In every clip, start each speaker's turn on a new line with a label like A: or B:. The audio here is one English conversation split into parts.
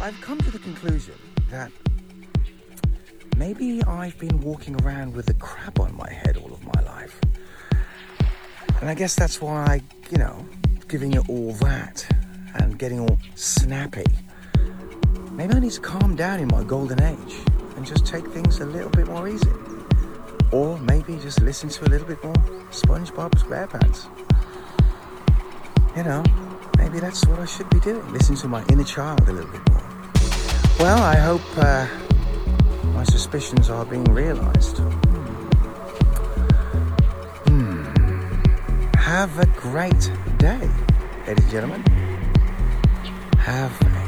A: I've come to the conclusion that maybe I've been walking around with a crab on my head all of my life. And I guess that's why I, you know, giving it all that and getting all snappy. Maybe I need to calm down in my golden age and just take things a little bit more easy. Or maybe just listen to a little bit more SpongeBob SquarePants. You know, maybe that's what I should be doing. Listen to my inner child a little bit more. Well, I hope uh, my suspicions are being realized. Hmm. Hmm. Have a great day, ladies and gentlemen. Have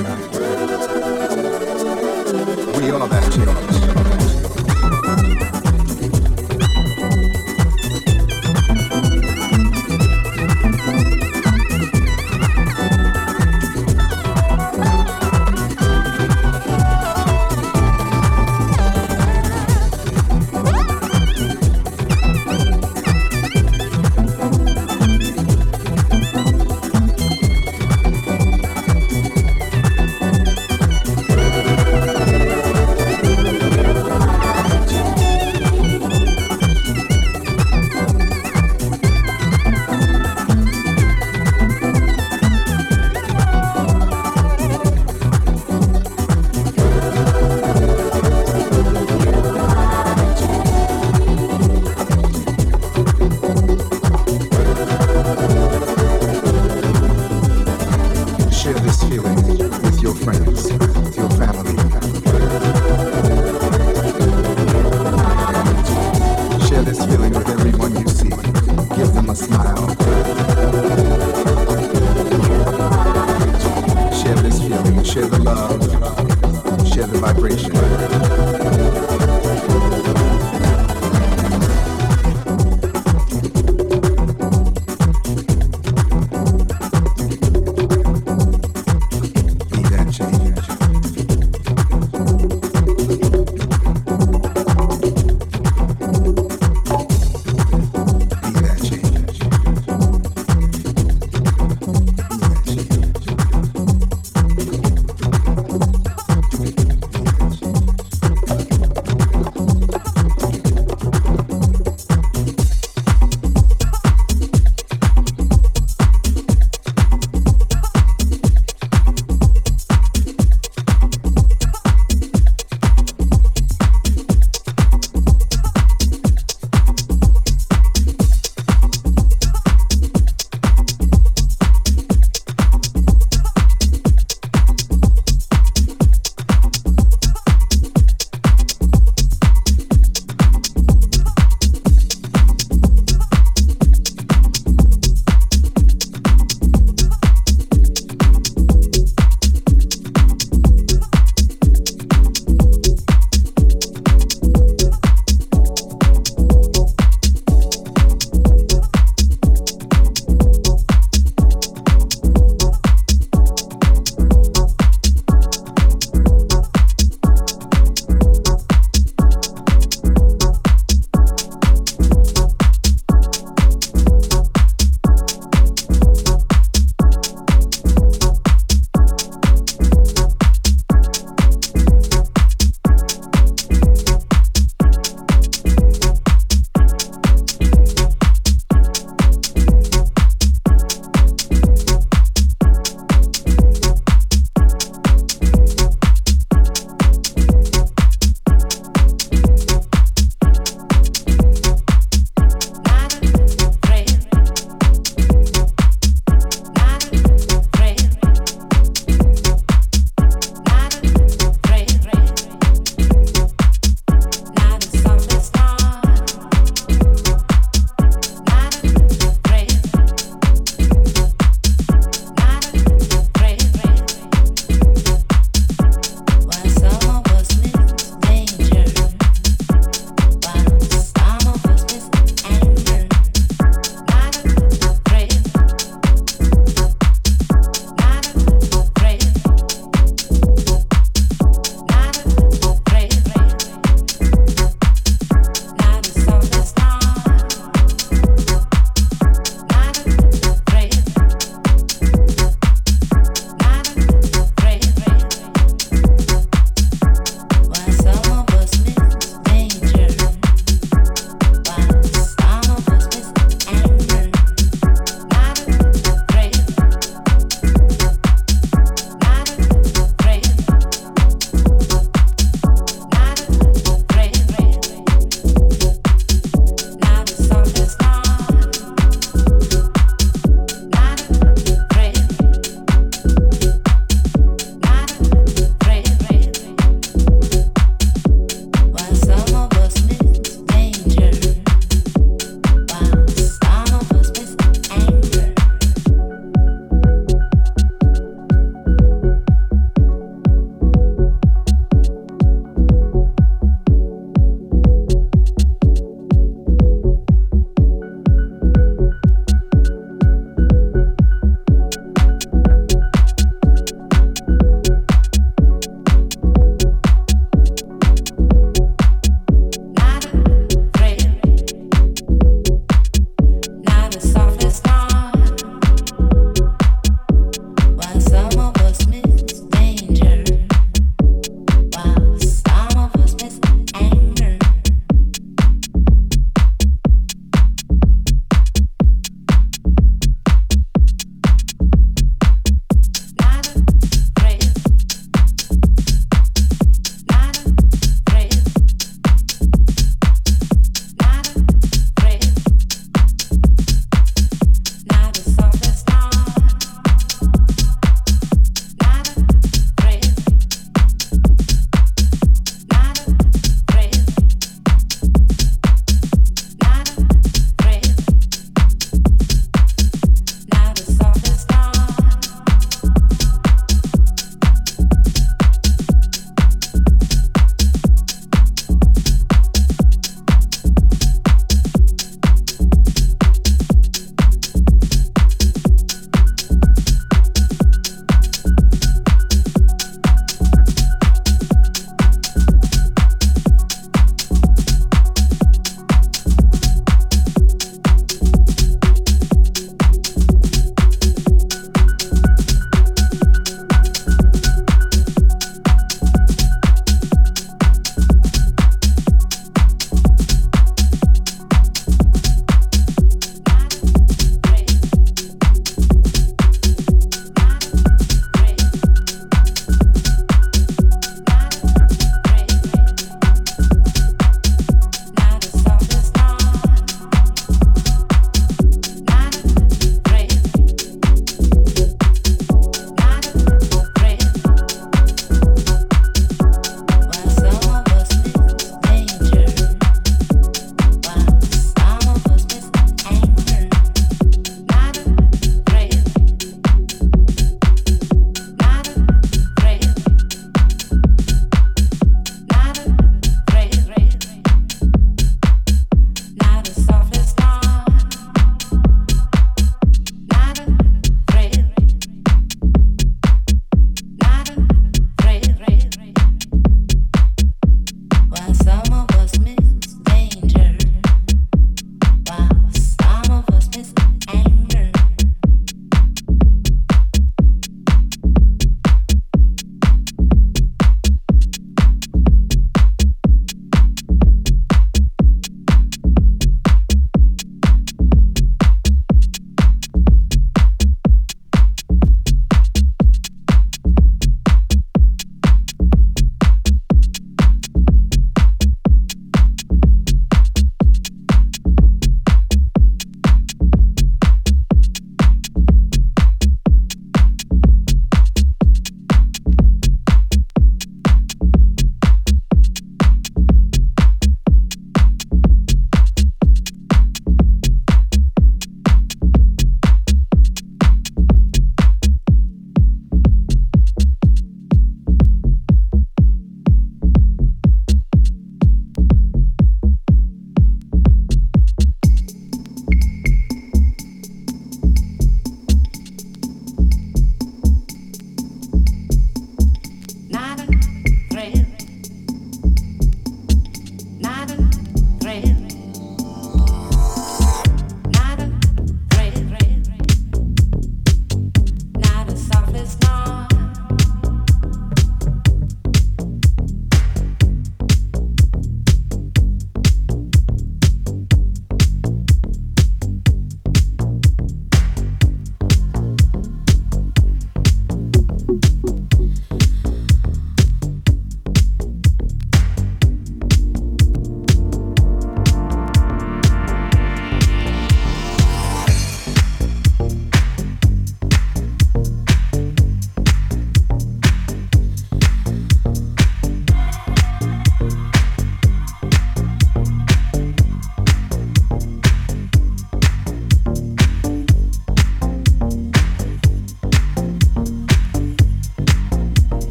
B: Thank you.